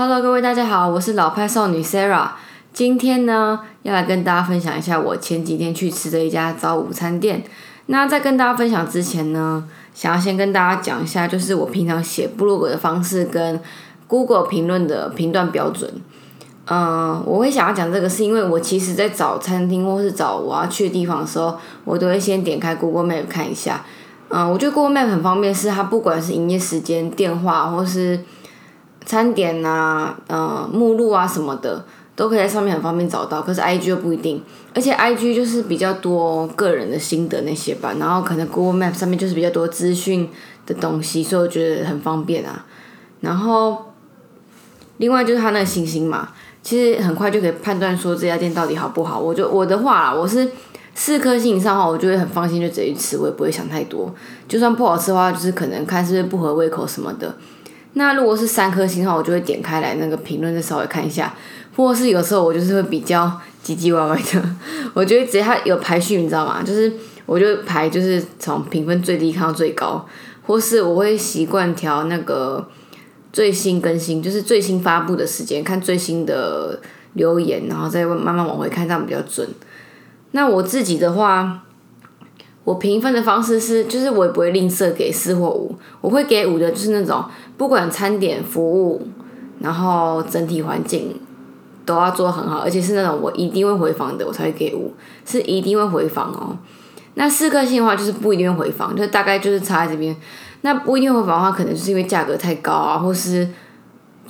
Hello，各位大家好，我是老派少女 Sarah。今天呢，要来跟大家分享一下我前几天去吃的一家早午餐店。那在跟大家分享之前呢，想要先跟大家讲一下，就是我平常写部落格的方式跟 Google 评论的评断标准。嗯，我会想要讲这个，是因为我其实在找餐厅或是找我要去的地方的时候，我都会先点开 Google Map 看一下。嗯，我觉得 Google Map 很方便，是它不管是营业时间、电话或是餐点呐、呃目录啊什么的，都可以在上面很方便找到。可是 IG 就不一定，而且 IG 就是比较多个人的心得那些吧，然后可能 Google Map 上面就是比较多资讯的东西，所以我觉得很方便啊。然后另外就是它那个星星嘛，其实很快就可以判断说这家店到底好不好。我就我的话，我是。四颗星以上的话，我就会很放心，就直接去吃，我也不会想太多。就算不好吃的话，就是可能看是不是不合胃口什么的。那如果是三颗星的话，我就会点开来那个评论再稍微看一下。或是有时候我就是会比较唧唧歪歪的，我觉得直接它有排序，你知道吗？就是我就排就是从评分最低看到最高，或是我会习惯调那个最新更新，就是最新发布的时间，看最新的留言，然后再慢慢往回看，这样比较准。那我自己的话，我评分的方式是，就是我也不会吝啬给四或五，我会给五的，就是那种不管餐点服务，然后整体环境都要做很好，而且是那种我一定会回访的，我才会给五，是一定会回访哦。那四颗星的话，就是不一定会回访，就大概就是差在这边。那不一定会回访的话，可能就是因为价格太高啊，或是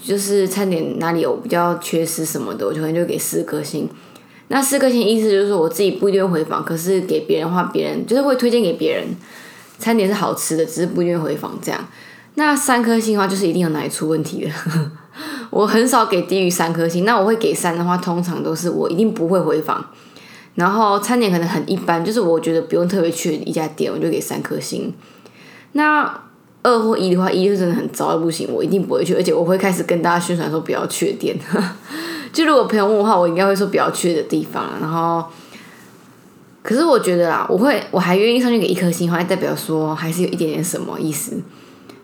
就是餐点哪里有比较缺失什么的，我就可能就给四颗星。那四颗星意思就是说，我自己不一定会回访，可是给别人的话，别人就是会推荐给别人，餐点是好吃的，只是不一定回访这样。那三颗星的话，就是一定有哪里出问题的。我很少给低于三颗星，那我会给三的话，通常都是我一定不会回访。然后餐点可能很一般，就是我觉得不用特别去一家店，我就给三颗星。那二或一的话，一是真的很糟不行，我一定不会去，而且我会开始跟大家宣传说不要去的店。就如果朋友问的话，我应该会说不要去的地方。然后，可是我觉得啦，我会我还愿意上去给一颗星还，代表说还是有一点点什么意思。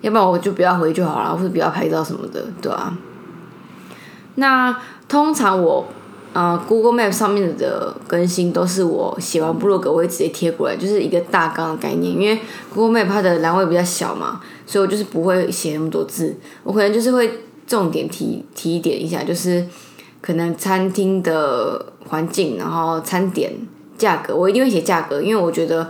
要不然我就不要回就好了，或者不要拍照什么的，对啊。那通常我呃 Google Map 上面的更新都是我写完部落格我会直接贴过来，就是一个大纲的概念。因为 Google Map 它的栏位比较小嘛，所以我就是不会写那么多字，我可能就是会重点提提一点一下，就是。可能餐厅的环境，然后餐点价格，我一定会写价格，因为我觉得，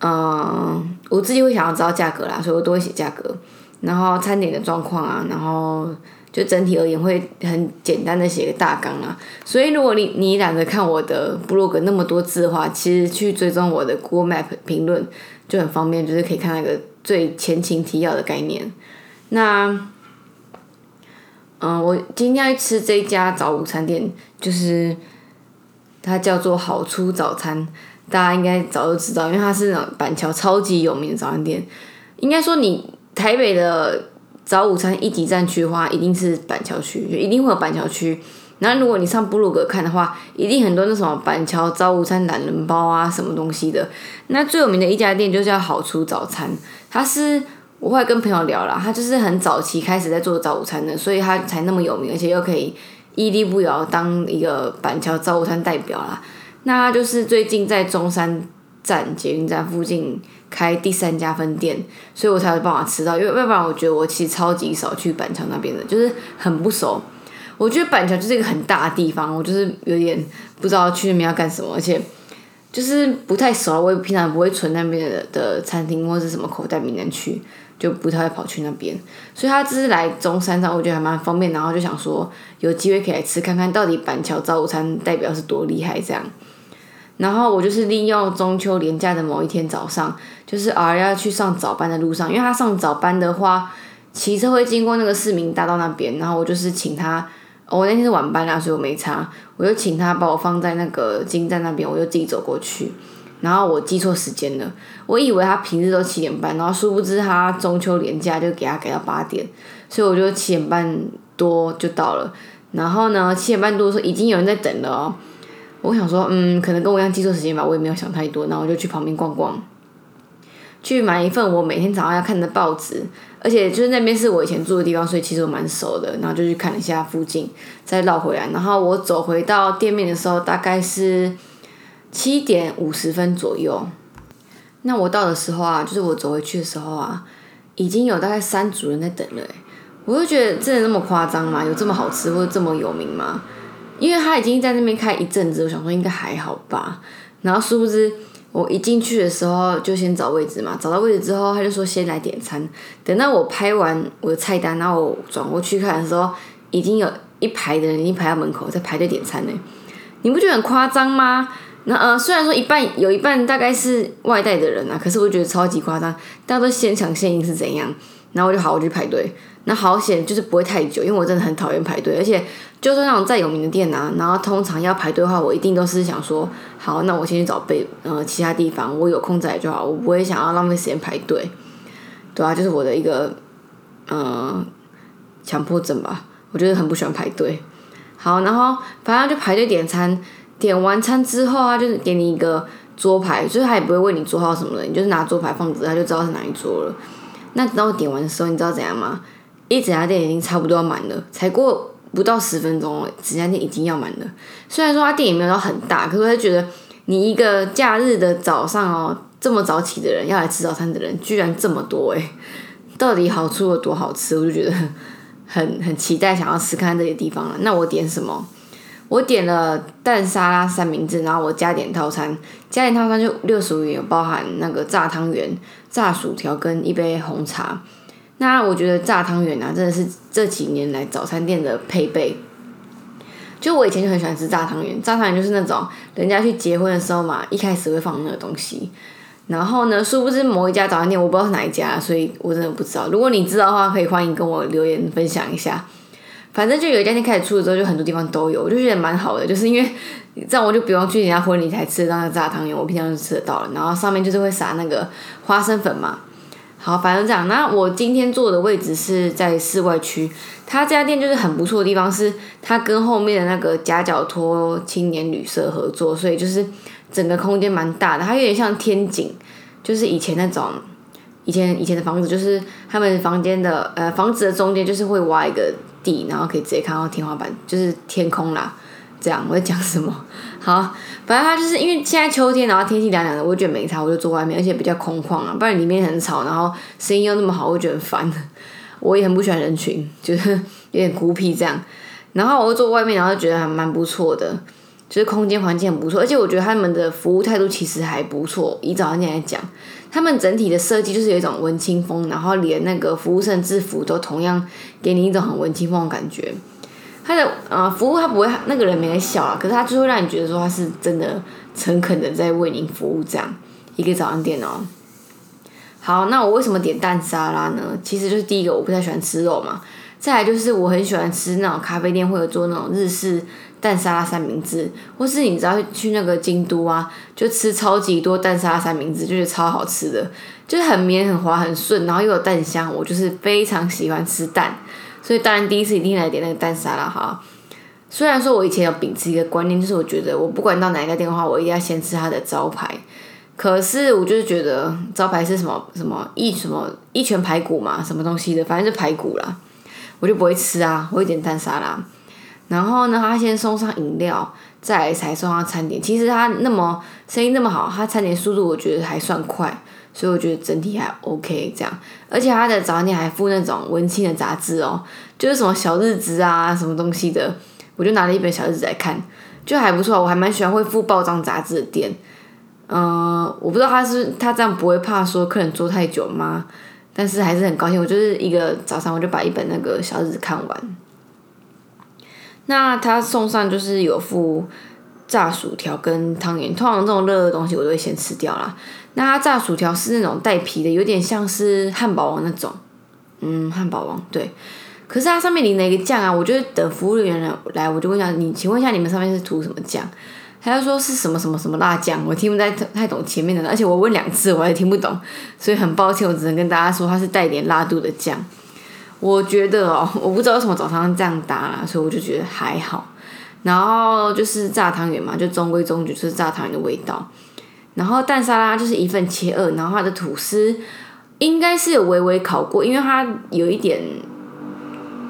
嗯，我自己会想要知道价格啦，所以我都会写价格。然后餐点的状况啊，然后就整体而言会很简单的写个大纲啊。所以如果你你懒得看我的 blog 那么多字的话，其实去追踪我的 Google Map 评论就很方便，就是可以看那个最前情提要的概念。那。嗯，我今天要去吃这家早午餐店，就是它叫做好出早餐，大家应该早就知道，因为它是那种板桥超级有名的早餐店。应该说，你台北的早午餐一级战区的话，一定是板桥区，就一定会有板桥区。然后，如果你上布鲁格看的话，一定很多那什么板桥早午餐懒人包啊，什么东西的。那最有名的一家店就叫好出早餐，它是。我会跟朋友聊了，他就是很早期开始在做早午餐的，所以他才那么有名，而且又可以屹立不摇当一个板桥早午餐代表啦。那他就是最近在中山站捷运站附近开第三家分店，所以我才有办法吃到。因为要不然我觉得我其实超级少去板桥那边的，就是很不熟。我觉得板桥就是一个很大的地方，我就是有点不知道去那边要干什么，而且就是不太熟。我也平常不会存那边的的餐厅或者什么口袋名单去。就不太会跑去那边，所以他只是来中山站，我觉得还蛮方便。然后就想说，有机会可以来吃看看到底板桥早午餐代表是多厉害这样。然后我就是利用中秋连假的某一天早上，就是偶尔要去上早班的路上，因为他上早班的话，骑车会经过那个市民大道那边。然后我就是请他，我那天是晚班啦，所以我没差，我就请他把我放在那个金站那边，我就自己走过去。然后我记错时间了，我以为他平日都七点半，然后殊不知他中秋连假就给他改到八点，所以我就七点半多就到了。然后呢，七点半多的时候已经有人在等了哦。我想说，嗯，可能跟我一样记错时间吧，我也没有想太多，然后我就去旁边逛逛。去买一份我每天早上要看的报纸，而且就是那边是我以前住的地方，所以其实我蛮熟的。然后就去看了一下附近，再绕回来。然后我走回到店面的时候，大概是七点五十分左右。那我到的时候啊，就是我走回去的时候啊，已经有大概三组人在等了。我就觉得真的那么夸张吗？有这么好吃或者这么有名吗？因为他已经在那边开一阵子，我想说应该还好吧。然后殊不知，我一进去的时候就先找位置嘛，找到位置之后他就说先来点餐。等到我拍完我的菜单，然后我转过去看的时候，已经有一排的人已经排到门口在排队点餐呢。你不觉得很夸张吗？那呃，虽然说一半有一半大概是外带的人啊，可是我觉得超级夸张，大家都现抢现赢是怎样？然后我就好，我去排队。那好险，就是不会太久，因为我真的很讨厌排队，而且就算那种再有名的店啊，然后通常要排队的话，我一定都是想说，好，那我先去找备呃其他地方，我有空再来就好，我不会想要浪费时间排队，对啊，就是我的一个嗯强迫症吧，我觉得很不喜欢排队。好，然后反正就排队点餐，点完餐之后啊，就是给你一个桌牌，所以他也不会问你桌号什么的，你就是拿桌牌放着，他就知道是哪一桌了。那等到我点完的时候，你知道怎样吗？一整家店已经差不多要满了，才过不到十分钟，整家店已经要满了。虽然说他店也没有到很大，可是他觉得你一个假日的早上哦，这么早起的人要来吃早餐的人居然这么多诶，到底好处有多好吃？我就觉得很很期待，想要吃看这些地方了。那我点什么？我点了蛋沙拉三明治，然后我加点套餐，加点套餐就六十五元，包含那个炸汤圆、炸薯条跟一杯红茶。那我觉得炸汤圆啊，真的是这几年来早餐店的配备。就我以前就很喜欢吃炸汤圆，炸汤圆就是那种人家去结婚的时候嘛，一开始会放那个东西。然后呢，殊不知某一家早餐店，我不知道是哪一家，所以我真的不知道。如果你知道的话，可以欢迎跟我留言分享一下。反正就有一家店开始出了之后，就很多地方都有，我就觉得蛮好的，就是因为这样我就不用去人家婚礼才吃得到那个炸汤圆，我平常就吃得到了。然后上面就是会撒那个花生粉嘛。好，反正这样。那我今天坐的位置是在室外区。他这家店就是很不错的地方，是他跟后面的那个夹角托青年旅社合作，所以就是整个空间蛮大的。它有点像天井，就是以前那种以前以前的房子，就是他们房间的呃房子的中间就是会挖一个地，然后可以直接看到天花板，就是天空啦。这样我在讲什么？好，反正它就是因为现在秋天，然后天气凉凉的，我觉得没差，我就坐外面，而且比较空旷啊，不然里面很吵，然后声音又那么好，我觉得烦。我也很不喜欢人群，就是 有点孤僻这样。然后我坐外面，然后觉得还蛮不错的，就是空间环境很不错，而且我觉得他们的服务态度其实还不错。以早餐店来讲，他们整体的设计就是有一种文青风，然后连那个服务生制服都同样给你一种很文青风的感觉。他的呃服务他不会那个人没在笑啊，可是他就会让你觉得说他是真的诚恳的在为您服务这样一个早餐店哦。好，那我为什么点蛋沙拉呢？其实就是第一个我不太喜欢吃肉嘛，再来就是我很喜欢吃那种咖啡店会有做那种日式蛋沙拉三明治，或是你知道去那个京都啊，就吃超级多蛋沙拉三明治，就是超好吃的，就是很绵很滑很顺，然后又有蛋香，我就是非常喜欢吃蛋。所以当然第一次一定来点那个蛋沙拉哈。虽然说我以前有秉持一个观念，就是我觉得我不管到哪一个店的话，我一定要先吃它的招牌。可是我就是觉得招牌是什么什么一什么一拳排骨嘛，什么东西的，反正是排骨啦，我就不会吃啊。我会点蛋沙拉，然后呢，他先送上饮料，再来才送上餐点。其实他那么生意那么好，他餐点速度我觉得还算快。所以我觉得整体还 OK，这样，而且他的早餐店还附那种文青的杂志哦，就是什么小日子啊，什么东西的，我就拿了一本小日子来看，就还不错，我还蛮喜欢会附报章杂志的店。嗯，我不知道他是他这样不会怕说客人坐太久吗？但是还是很高兴，我就是一个早上我就把一本那个小日子看完。那他送上就是有附炸薯条跟汤圆，通常这种热的东西我都会先吃掉啦。那它炸薯条是那种带皮的，有点像是汉堡王那种，嗯，汉堡王对。可是它上面淋了一个酱啊，我就等服务人员来，我就问一下你，请问一下你们上面是涂什么酱？他就说是什么什么什么辣酱，我听不太太懂前面的，而且我问两次我还听不懂，所以很抱歉，我只能跟大家说它是带点辣度的酱。我觉得哦，我不知道为什么早上这样搭，所以我就觉得还好。然后就是炸汤圆嘛，就中规中矩，就是炸汤圆的味道。然后蛋沙拉就是一份切二，然后它的吐司应该是有微微烤过，因为它有一点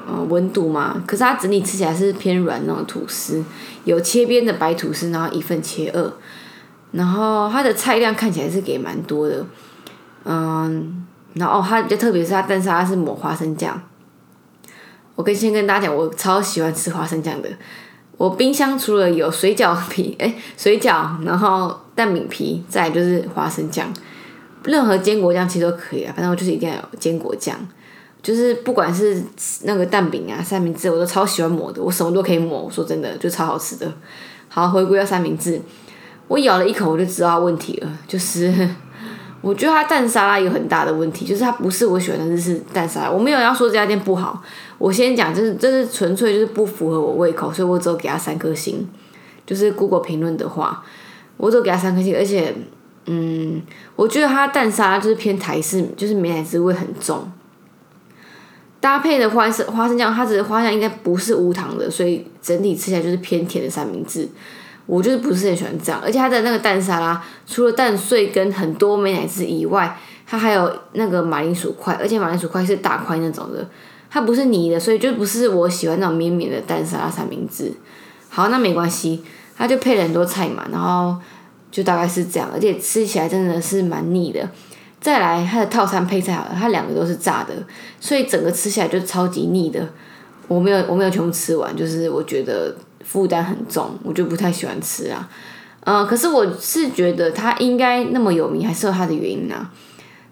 呃温度嘛，可是它整体吃起来是偏软那种吐司，有切边的白吐司，然后一份切二，然后它的菜量看起来是给蛮多的，嗯，然后它比较特别是它但是它是抹花生酱，我跟先跟大家讲，我超喜欢吃花生酱的。我冰箱除了有水饺皮，哎，水饺，然后蛋饼皮，再就是花生酱，任何坚果酱其实都可以啊。反正我就是一定要有坚果酱，就是不管是那个蛋饼啊、三明治，我都超喜欢抹的，我什么都可以抹。我说真的，就超好吃的。好，回归到三明治，我咬了一口我就知道问题了，就是。我觉得它蛋沙拉有很大的问题，就是它不是我喜欢的日式蛋沙拉。我没有要说这家店不好，我先讲，就是这是纯粹就是不符合我胃口，所以我只有给它三颗星。就是 Google 评论的话，我只有给它三颗星，而且，嗯，我觉得它蛋沙拉就是偏台式，就是美奶滋味很重，搭配的花生花生酱，它只是花生酱应该不是无糖的，所以整体吃起来就是偏甜的三明治。我就是不是很喜欢这样，而且它的那个蛋沙拉，除了蛋碎跟很多美乃滋以外，它还有那个马铃薯块，而且马铃薯块是大块那种的，它不是泥的，所以就不是我喜欢那种绵绵的蛋沙拉三明治。好，那没关系，它就配了很多菜嘛，然后就大概是这样，而且吃起来真的是蛮腻的。再来，它的套餐配菜好了，它两个都是炸的，所以整个吃起来就超级腻的。我没有，我没有全部吃完，就是我觉得。负担很重，我就不太喜欢吃啊。嗯，可是我是觉得它应该那么有名，还是有它的原因啊。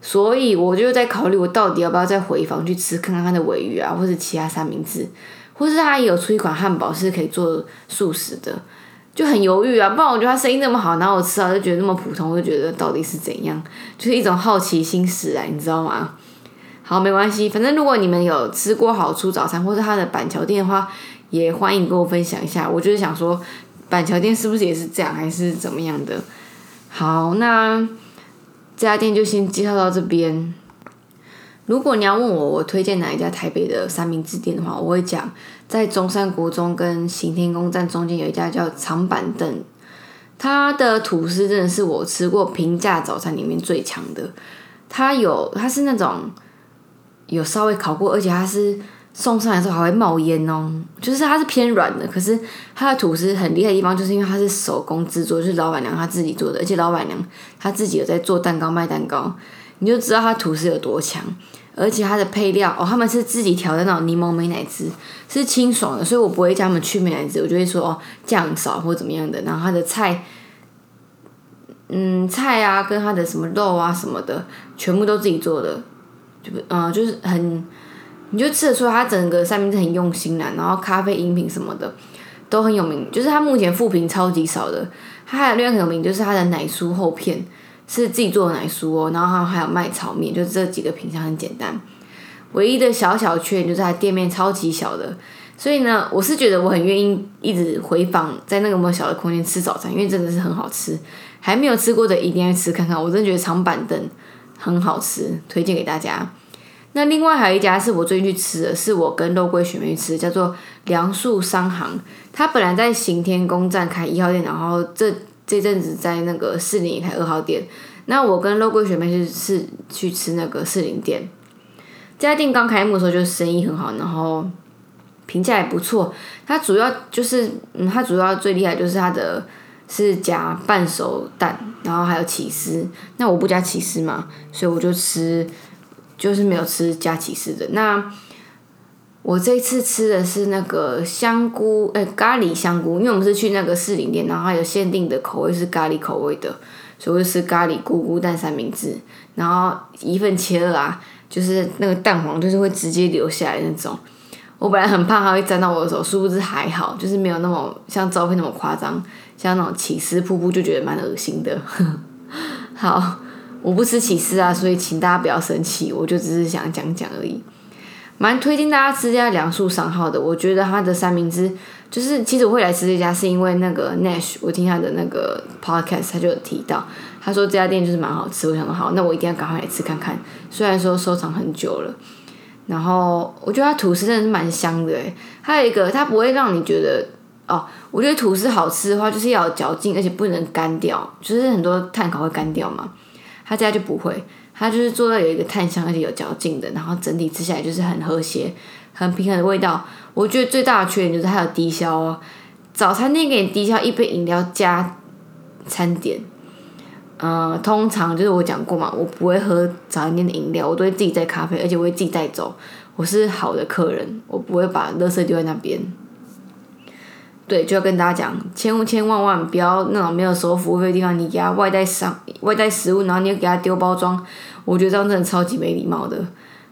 所以我就在考虑，我到底要不要再回房去吃看看它的尾鱼啊，或者其他三明治，或是它也有出一款汉堡是可以做素食的，就很犹豫啊。不然我觉得它生意那么好，然后我吃到就觉得那么普通，我就觉得到底是怎样，就是一种好奇心使然，你知道吗？好，没关系，反正如果你们有吃过好出早餐，或者它的板桥店的话。也欢迎跟我分享一下，我就是想说，板桥店是不是也是这样，还是怎么样的？好，那这家店就先介绍到这边。如果你要问我，我推荐哪一家台北的三明治店的话，我会讲在中山国中跟行天宫站中间有一家叫长板凳，它的吐司真的是我吃过平价早餐里面最强的。它有，它是那种有稍微烤过，而且它是。送上来之后还会冒烟哦，就是它是偏软的，可是它的吐司很厉害的地方，就是因为它是手工制作，就是老板娘她自己做的，而且老板娘她自己有在做蛋糕卖蛋糕，你就知道它吐司有多强。而且它的配料哦，他们是自己调的那种柠檬美乃滋，是清爽的，所以我不会叫他们去美乃滋，我就会说哦酱少或怎么样的。然后它的菜，嗯菜啊跟它的什么肉啊什么的，全部都自己做的，就嗯就是很。你就吃得出它整个三明治很用心啦，然后咖啡饮品什么的都很有名，就是它目前副评超级少的。它还有另外很有名，就是它的奶酥厚片是自己做的奶酥哦，然后还有卖炒面，就是这几个品相很简单。唯一的小小缺点就是它店面超级小的，所以呢，我是觉得我很愿意一直回访在那个么小的空间吃早餐，因为真的是很好吃。还没有吃过的一定要吃看看，我真的觉得长板凳很好吃，推荐给大家。那另外还有一家是我最近去吃的，是我跟肉桂学妹去吃，叫做梁树商行。它本来在行天宫站开一号店，然后这这阵子在那个士林开二号店。那我跟肉桂学妹是是去吃那个士林店。这家店刚开幕的时候就生意很好，然后评价也不错。它主要就是，嗯，它主要最厉害就是它的是加半熟蛋，然后还有起司。那我不加起司嘛，所以我就吃。就是没有吃加起司的。那我这次吃的是那个香菇，哎，咖喱香菇，因为我们是去那个士林店，然后有限定的口味是咖喱口味的，所以我就吃咖喱菇菇蛋三明治，然后一份切二啊，就是那个蛋黄就是会直接流下来那种。我本来很怕它会沾到我的手，殊不知还好，就是没有那么像照片那么夸张，像那种起司瀑布就觉得蛮恶心的。好。我不吃起司啊，所以请大家不要生气，我就只是想讲讲而已。蛮推荐大家吃这家梁树商号的，我觉得他的三明治就是，其实我会来吃这家是因为那个 Nash，我听他的那个 podcast，他就有提到，他说这家店就是蛮好吃，我想说好，那我一定要赶快来吃看看。虽然说收藏很久了，然后我觉得它吐司真的是蛮香的诶，还有一个它不会让你觉得哦，我觉得吐司好吃的话，就是要有嚼劲，而且不能干掉，就是很多碳烤会干掉嘛，他家就不会，他就是做到有一个碳香而且有嚼劲的，然后整体吃起来就是很和谐、很平衡的味道。我觉得最大的缺点就是它有低消哦，早餐店给你低消一杯饮料加餐点，呃，通常就是我讲过嘛，我不会喝早餐店的饮料，我都会自己带咖啡，而且我会自己带走。我是好的客人，我不会把垃圾丢在那边。对，就要跟大家讲，千千万万不要那种没有收服务费的地方，你给他外带上外带食物，然后你又给他丢包装，我觉得这样真的超级没礼貌的。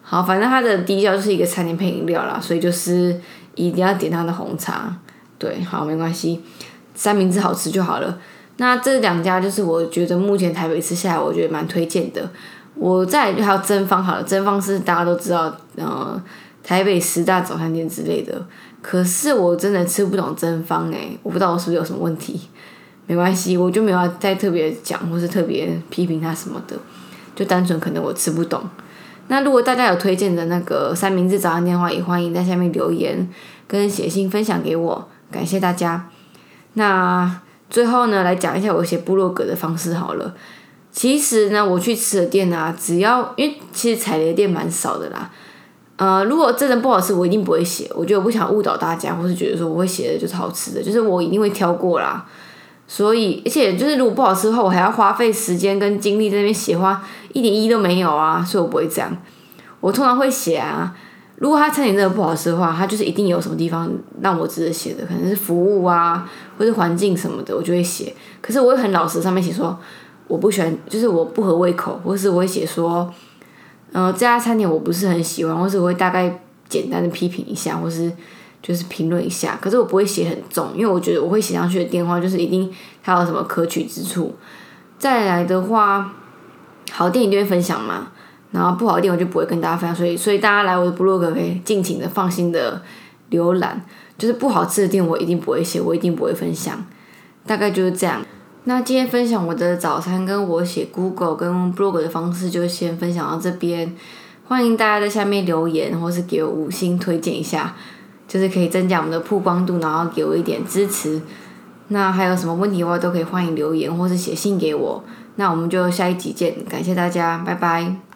好，反正他的低消就是一个餐点配饮料啦，所以就是一定要点他的红茶。对，好，没关系，三明治好吃就好了。那这两家就是我觉得目前台北吃下来，我觉得蛮推荐的。我再就还有真方，好了，真方是大家都知道，呃，台北十大早餐店之类的。可是我真的吃不懂真方哎，我不知道我是不是有什么问题。没关系，我就没有再特别讲或是特别批评他什么的，就单纯可能我吃不懂。那如果大家有推荐的那个三明治早餐店的话，也欢迎在下面留言跟写信分享给我，感谢大家。那最后呢，来讲一下我写部落格的方式好了。其实呢，我去吃的店啊，只要因为其实踩雷店蛮少的啦。呃，如果真的不好吃，我一定不会写。我觉得我不想误导大家，或是觉得说我会写的就是好吃的，就是我一定会挑过啦。所以，而且就是如果不好吃的话，我还要花费时间跟精力在那边写，话一点意义都没有啊。所以我不会这样。我通常会写啊，如果他餐点真的不好吃的话，他就是一定有什么地方让我值得写的，可能是服务啊，或是环境什么的，我就会写。可是我会很老实，上面写说我不喜欢，就是我不合胃口，或是我会写说。呃，这家餐厅我不是很喜欢，或是我会大概简单的批评一下，或是就是评论一下。可是我不会写很重，因为我觉得我会写上去的电话就是一定它有什么可取之处。再来的话，好电影就会分享嘛，然后不好的店我就不会跟大家分享。所以，所以大家来我的 blog 可以尽情的放心的浏览。就是不好吃的店我一定不会写，我一定不会分享。大概就是这样。那今天分享我的早餐跟我写 Google 跟 blog 的方式就先分享到这边，欢迎大家在下面留言或是给我五星推荐一下，就是可以增加我们的曝光度，然后给我一点支持。那还有什么问题的话都可以欢迎留言或是写信给我。那我们就下一集见，感谢大家，拜拜。